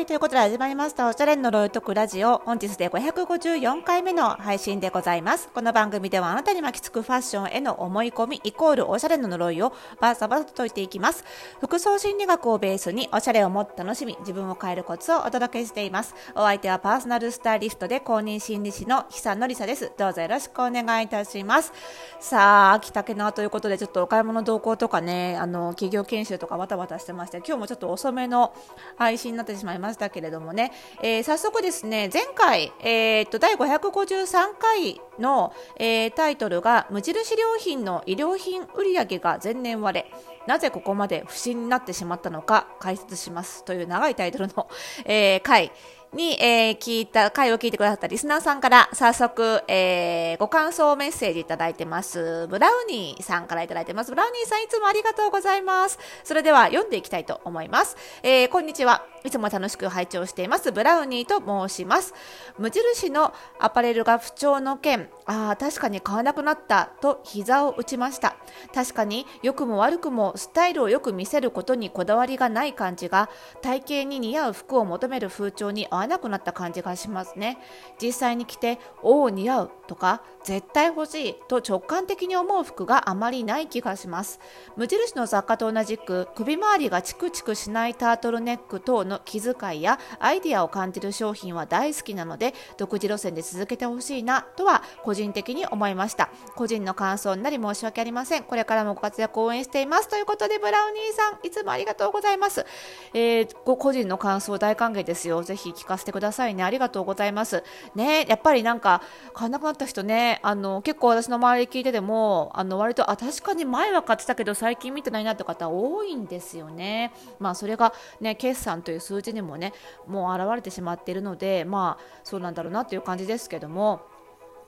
はい、ということで始まりました、おしゃれの呪いとくラジオ。本日で554回目の配信でございます。この番組ではあなたに巻きつくファッションへの思い込み、イコールおしゃれの呪いをバーサバサと解いていきます。服装心理学をベースに、おしゃれをもっと楽しみ、自分を変えるコツをお届けしています。お相手はパーソナルスタイリストで公認心理師の久野里沙です。どうぞよろしくお願いいたします。さあ、秋田けなということで、ちょっとお買い物動向とかね、あの、企業研修とかバタバタしてまして、今日もちょっと遅めの配信になってしまいましたましたけれどもね、えー、早速ですね、前回、えー、っと、第553回の、えー、タイトルが、無印良品の衣料品売上が前年割れ、なぜここまで不審になってしまったのか解説します。という長いタイトルの、えー、回。に、えー、聞いた、回を聞いてくださったリスナーさんから早速、えー、ご感想メッセージいただいてます。ブラウニーさんからいただいてます。ブラウニーさんいつもありがとうございます。それでは読んでいきたいと思います。えー、こんにちは。いつも楽しく拝聴しています。ブラウニーと申します。無印のアパレルが不調の件、ああ、確かに買わなくなったと膝を打ちました。確かに良くも悪くもスタイルをよく見せることにこだわりがない感じが、体型に似合う服を求める風潮に合わなくなった感じがしますね。実際に着て、おお、似合うとか、絶対欲しいと直感的に思う服があまりない気がします。無印の雑貨と同じく、首周りがチクチクしないタートルネック等の気遣いやアイデアを感じる商品は大好きなので、独自路線で続けてほしいなとは個人的に思いました。個人の感想になり申し訳ありません。これからもご活躍を応援しています。ということで、ブラウニーさん、いつもありがとうございます。えー、ご個人の感想大歓迎ですよ。ぜひ聞かせてくださいね。ありがとうございます。ね、やっぱりなんか、買わなくなった人ね、あの、結構私の周り聞いてても、あの、割と、あ、確かに前は買ってたけど、最近見てないなって方多いんですよね。まあ、それがね、決算という数字にもね、もう現れてしまっているので、まあ、そうなんだろうなっていう感じですけども、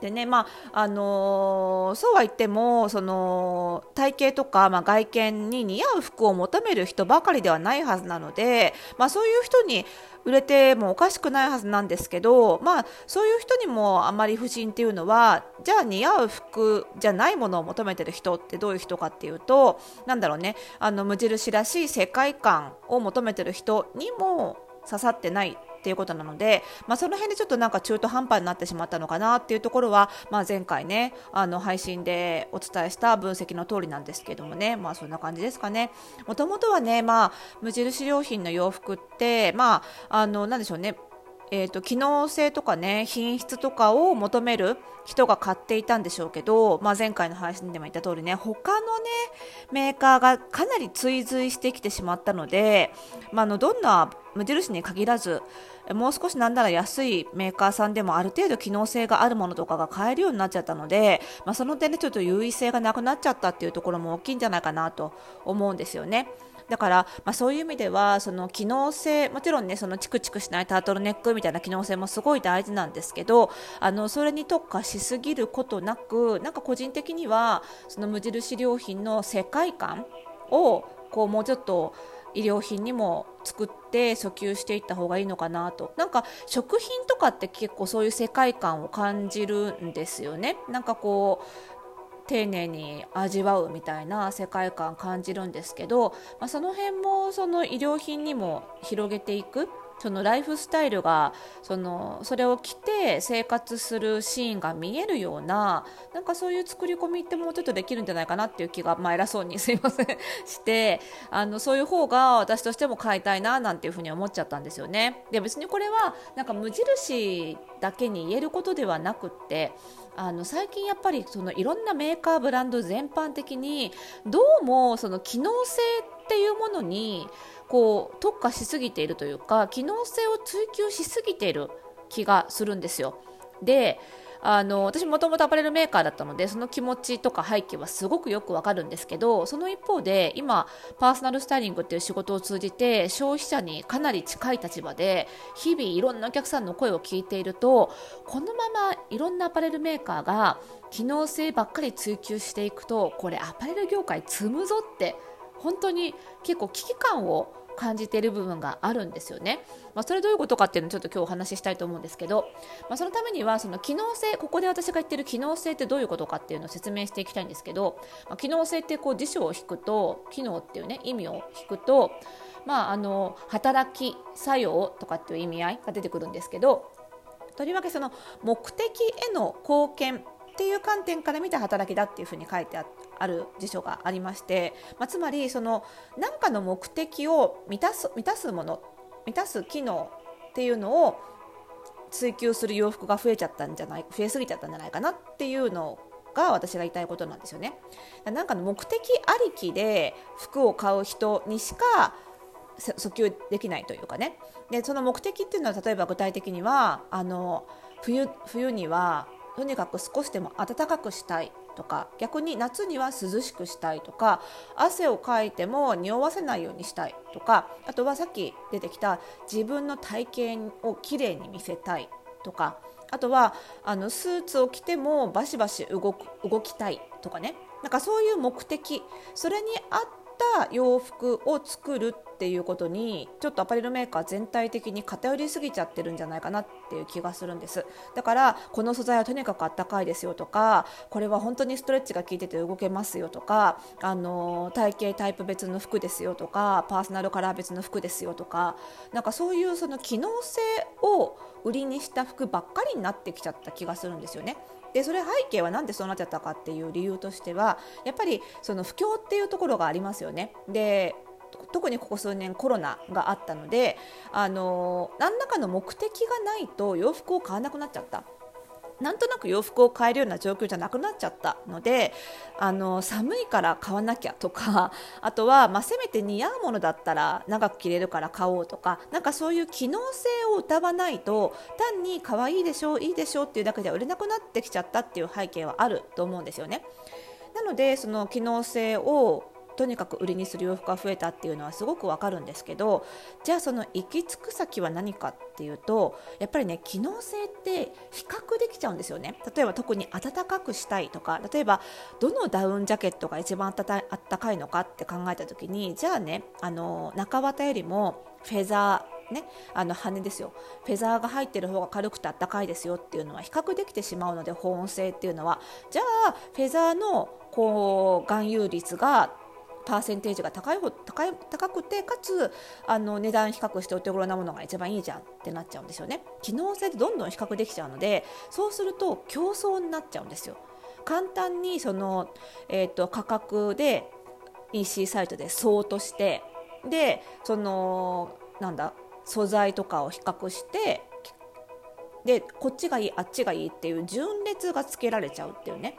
でねまああのー、そうは言ってもその体型とか、まあ、外見に似合う服を求める人ばかりではないはずなので、まあ、そういう人に売れてもおかしくないはずなんですけど、まあ、そういう人にもあまり不審っていうのはじゃあ似合う服じゃないものを求めてる人ってどういう人かっていうとなんだろうねあの無印らしい世界観を求めてる人にも刺さってないっていうことなので、まあ、その辺でちょっとなんか中途半端になってしまったのかなっていうところは、まあ、前回ねあの配信でお伝えした分析の通りなんですけどもね、まあ、そんな感じですかね。もともとはね、まあ、無印良品の洋服って、まあ、あのなんでしょうねえーと、機能性とかね品質とかを求める人が買っていたんでしょうけど、まあ、前回の配信でも言った通りね他のねメーカーがかなり追随してきてしまったので、まあ、のどんな無印に限らずもう少しなんなら安いメーカーさんでもある程度機能性があるものとかが買えるようになっちゃったので、まあ、その点でちょっと優位性がなくなっちゃったっていうところも大きいんじゃないかなと思うんですよね。だから、まあ、そういう意味ではその機能性もちろんねそのチクチクしないタートルネックみたいな機能性もすごい大事なんですけどあのそれに特化しすぎることなくなんか個人的にはその無印良品の世界観をこうもうちょっと医療品にも作って訴求していった方がいいのかなと。なんか食品とかって結構そういう世界観を感じるんですよね。なんかこう丁寧に味わうみたいな世界観感じるんですけど、まあ、その辺もその衣料品にも広げていくそのライフスタイルがそのそれを着て生活するシーンが見えるようななんかそういう作り込みってもうちょっとできるんじゃないかなっていう気が、まあ、偉そうにすいません してあのそういう方が私としても買いたいななんていうふうに思っちゃったんですよね。で別にこれはなんか無印だけに言えることではなくってあの最近やっぱりそのいろんなメーカーブランド全般的にどうもその機能性っていうものにこう特化しすぎているというか機能性を追求しすぎている気がするんですよ。であの私もともとアパレルメーカーだったのでその気持ちとか背景はすごくよくわかるんですけどその一方で今パーソナルスタイリングっていう仕事を通じて消費者にかなり近い立場で日々いろんなお客さんの声を聞いているとこのままいろんなアパレルメーカーが機能性ばっかり追求していくとこれアパレル業界積むぞって本当に結構危機感を感じている部分があるんですよね。まあ、それどういうことかっていうのをちょっと今日お話ししたいと思うんですけど、まあ、そのためにはその機能性ここで私が言ってる機能性ってどういうことかっていうのを説明していきたいんですけど、まあ、機能性ってこう辞書を引くと機能っていうね意味を引くとまあ、あの働き作用とかっていう意味合いが出てくるんですけどとりわけその目的への貢献っていう観点から見た働きだっていうふうに書いてあある辞書がありまして、まあ、つまりその何かの目的を満たす満たすもの満たす機能っていうのを追求する洋服が増えちゃったんじゃない増えすぎちゃったんじゃないかなっていうのが私が言いたいことなんですよね。なんかの目的ありきで服を買う人にしか訴求できないというかねでその目的っていうのは例えば具体的にはあの冬冬にはとにかく少しでも暖かくしたいとか逆に夏には涼しくしたいとか汗をかいても匂わせないようにしたいとかあとはさっき出てきた自分の体型をきれいに見せたいとかあとはあのスーツを着てもバシバシ動く動きたいとかね。なんかそういう目的。それに合った洋服を作るっていうことにちょっとアパレルメーカー全体的に偏りすぎちゃってるんじゃないかなっていう気がするんですだからこの素材はとにかくあったかいですよとかこれは本当にストレッチが効いてて動けますよとかあの体型タイプ別の服ですよとかパーソナルカラー別の服ですよとかなんかそういうその機能性を売りにした服ばっかりになってきちゃった気がするんですよね。でそれ背景は何でそうなっちゃったかっていう理由としてはやっぱりその不況っていうところがありますよね。で特にここ数年コロナがあったのであの何らかの目的がないと洋服を買わなくなっちゃった。なんとなく洋服を買えるような状況じゃなくなっちゃったのであの寒いから買わなきゃとか あとは、まあ、せめて似合うものだったら長く着れるから買おうとかなんかそういう機能性を謳わないと単に可愛いでしょういいでしょうっていうだけでは売れなくなってきちゃったっていう背景はあると思うんですよね。なのでその機能性をとにかく売りにする洋服が増えたっていうのはすごくわかるんですけどじゃあその行き着く先は何かっていうとやっぱりね機能性って比較できちゃうんですよね。例えば特に暖かくしたいとか例えばどのダウンジャケットが一番あったかいのかって考えた時にじゃあねあの中綿よりもフェザーね、あの羽ですよ。フェザーが入ってる方が軽くてあったかいですよっていうのは比較できてしまうので保温性っていうのは。じゃあフェザーのこう含有率がパーセンテージが高い方高い高くてかつあの値段比較してお手頃なものが一番いいじゃんってなっちゃうんですよね。機能性でどんどん比較できちゃうのでそうすると競争になっちゃうんですよ。簡単にその、えーと、価格で EC サイトで相としてでそのなんだ素材とかを比較してでこっちがいいあっちがいいっていう順列がつけられちゃうっていうね。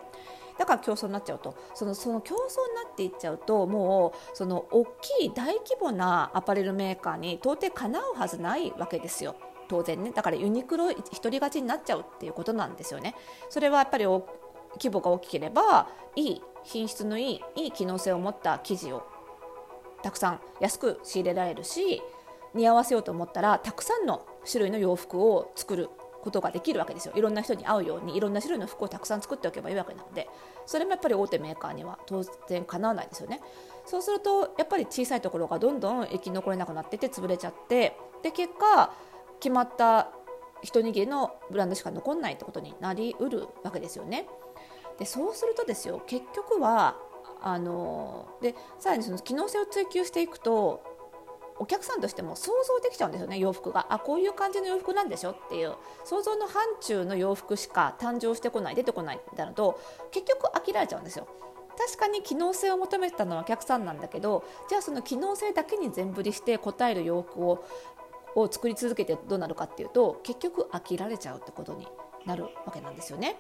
だから競争になっちゃうとそのその競争になっていっちゃうともうその大きい大規模なアパレルメーカーに到底かなうはずないわけですよ。当然ねだからユニクロ一人勝ちになっちゃうっていうことなんですよね。それはやっぱり規模が大きければいい品質のいいいい機能性を持った生地をたくさん安く仕入れられるし似合わせようと思ったらたくさんの種類の洋服を作ることができるわけですよ。いろんな人に合うようにいろんな種類の服をたくさん作っておけばいいわけなので。それもやっぱり大手メーカーには当然かなわないですよね。そうするとやっぱり小さいところがどんどん生き残れなくなってて潰れちゃってで結果決まった一握りのブランドしか残んないってことになりうるわけですよね。でそうするとですよ結局はあのでさらにその機能性を追求していくとお客さんとしても想像できちゃうんですよね洋服が。あこういう感じの洋服なんでしょっていう。想像の範疇の洋服しか誕生してこない出てこないみたいなと結局飽きられちゃうんですよ。確かに機能性を求めてたのはお客さんなんだけどじゃあその機能性だけに全振りして答える洋服をを作り続けてどうなるかっていうと結局飽きられちゃうってことになるわけなんですよね。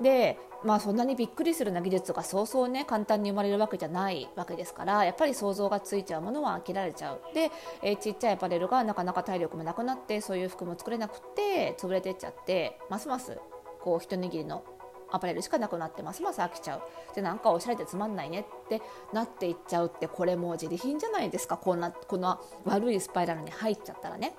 でまあそんなにびっくりするな技術がそうそうね簡単に生まれるわけじゃないわけですからやっぱり想像がついちゃうものは飽きられちゃう。で、えー、ちっちゃいアパレルがなかなか体力もなくなってそういう服も作れなくて潰れてっちゃってますますこう一握りのアパレルしかなくなってますます飽きちゃう。でなんかおしゃれでつまんないねってなっていっちゃうってこれもう自利品じゃないですか。こんなこの悪いスパイラルに入っちゃったらね。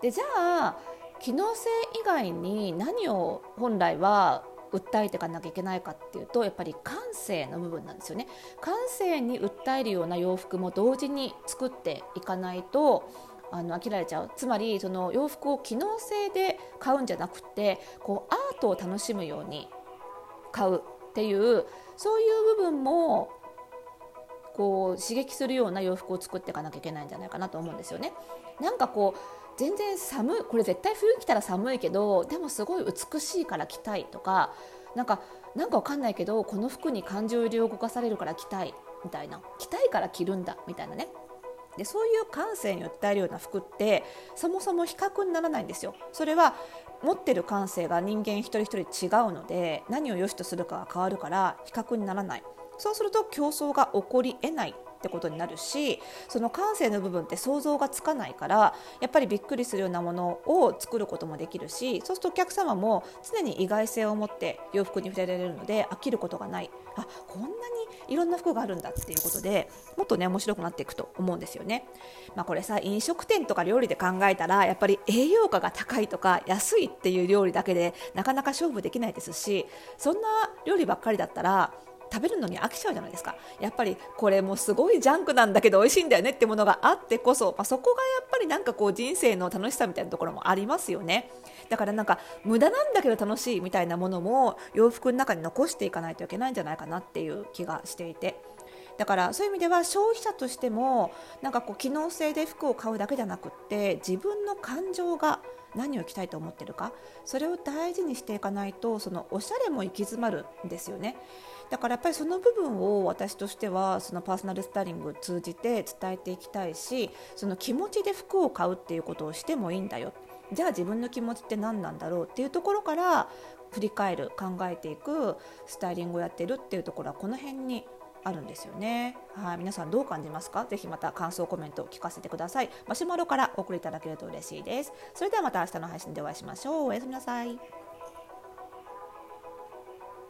でじゃあ機能性以外に何を本来は訴えていかなきゃいけないかっていうとやっぱり感性の部分なんですよね感性に訴えるような洋服も同時に作っていかないとあの飽きられちゃうつまりその洋服を機能性で買うんじゃなくてこうアートを楽しむように買うっていうそういう部分もこう刺激するような洋服を作っていかなきゃいけないんじゃないかなと思うんですよね。なんかこう全然寒いこれ絶対冬着たら寒いけどでもすごい美しいから着たいとかなんかなんかわかんないけどこの服に感情入りを動かされるから着たいみたいな着たいから着るんだみたいなね。でそういう感性に訴えるような服ってそもそも比較にならないんですよ。それは持ってる感性が人間一人一人違うので何を良しとするかが変わるから比較にならない。そうすると競争が起こりえない。ってことになるしその感性の部分って想像がつかないからやっぱりびっくりするようなものを作ることもできるしそうするとお客様も常に意外性を持って洋服に触れられるので飽きることがないあこんなにいろんな服があるんだっていうことでもっとね面白くなっていくと思うんですよね。まあ、これさ飲食店とか料理で考えたらやっぱり栄養価が高いとか安いっていう料理だけでなかなか勝負できないですしそんな料理ばっかりだったら食べるのに飽きちゃうじゃないですか。やっぱりこれもすごいジャンクなんだけど美味しいんだよねってものがあってこそ、まあ、そこがやっぱりなんかこう人生の楽しさみたいなところもありますよね。だからなんか無駄なんだけど楽しいみたいなものも洋服の中に残していかないといけないんじゃないかなっていう気がしていて。だからそういう意味では消費者としてもなんかこう機能性で服を買うだけじゃなくって自分の感情が何を着たいと思ってるかそれを大事にしていかないとそのおしゃれも行き詰まるんですよね。だからやっぱりその部分を私としてはそのパーソナルスタイリングを通じて伝えていきたいしその気持ちで服を買うっていうことをしてもいいんだよじゃあ自分の気持ちって何なんだろうっていうところから振り返る考えていくスタイリングをやってるっていうところはこの辺にあるんですよね。はい、皆さんどう感じますか？ぜひまた感想コメントを聞かせてください。マシュマロからお送りいただけると嬉しいです。それではまた明日の配信でお会いしましょう。おやすみなさい。